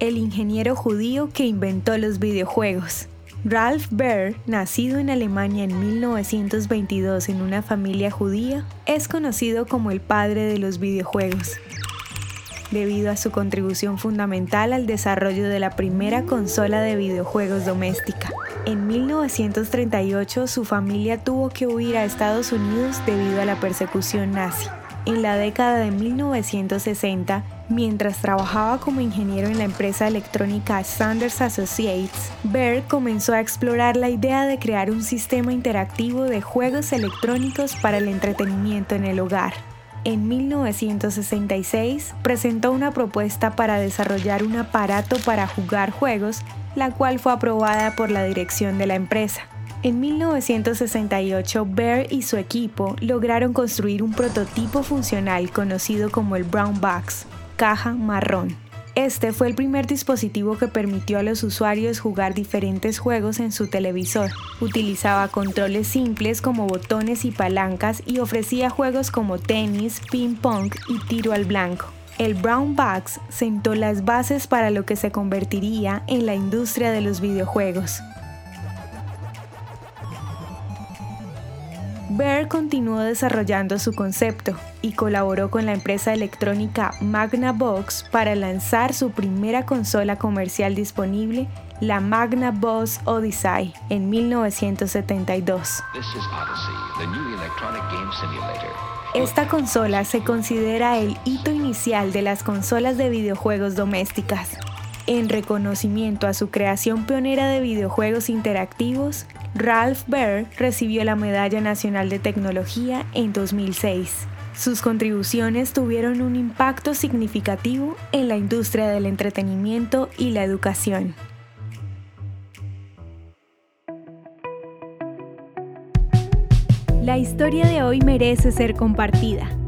el ingeniero judío que inventó los videojuegos. Ralph Baer, nacido en Alemania en 1922 en una familia judía, es conocido como el padre de los videojuegos, debido a su contribución fundamental al desarrollo de la primera consola de videojuegos doméstica. En 1938 su familia tuvo que huir a Estados Unidos debido a la persecución nazi. En la década de 1960, Mientras trabajaba como ingeniero en la empresa electrónica Sanders Associates, Baer comenzó a explorar la idea de crear un sistema interactivo de juegos electrónicos para el entretenimiento en el hogar. En 1966 presentó una propuesta para desarrollar un aparato para jugar juegos, la cual fue aprobada por la dirección de la empresa. En 1968, Baer y su equipo lograron construir un prototipo funcional conocido como el Brown Box, caja marrón. Este fue el primer dispositivo que permitió a los usuarios jugar diferentes juegos en su televisor. Utilizaba controles simples como botones y palancas y ofrecía juegos como tenis, ping pong y tiro al blanco. El Brown Box sentó las bases para lo que se convertiría en la industria de los videojuegos. Baer continuó desarrollando su concepto y colaboró con la empresa electrónica Magnavox para lanzar su primera consola comercial disponible, la Magnavox Odyssey, en 1972. Esta consola se considera el hito inicial de las consolas de videojuegos domésticas. En reconocimiento a su creación pionera de videojuegos interactivos, Ralph Baer recibió la Medalla Nacional de Tecnología en 2006. Sus contribuciones tuvieron un impacto significativo en la industria del entretenimiento y la educación. La historia de hoy merece ser compartida.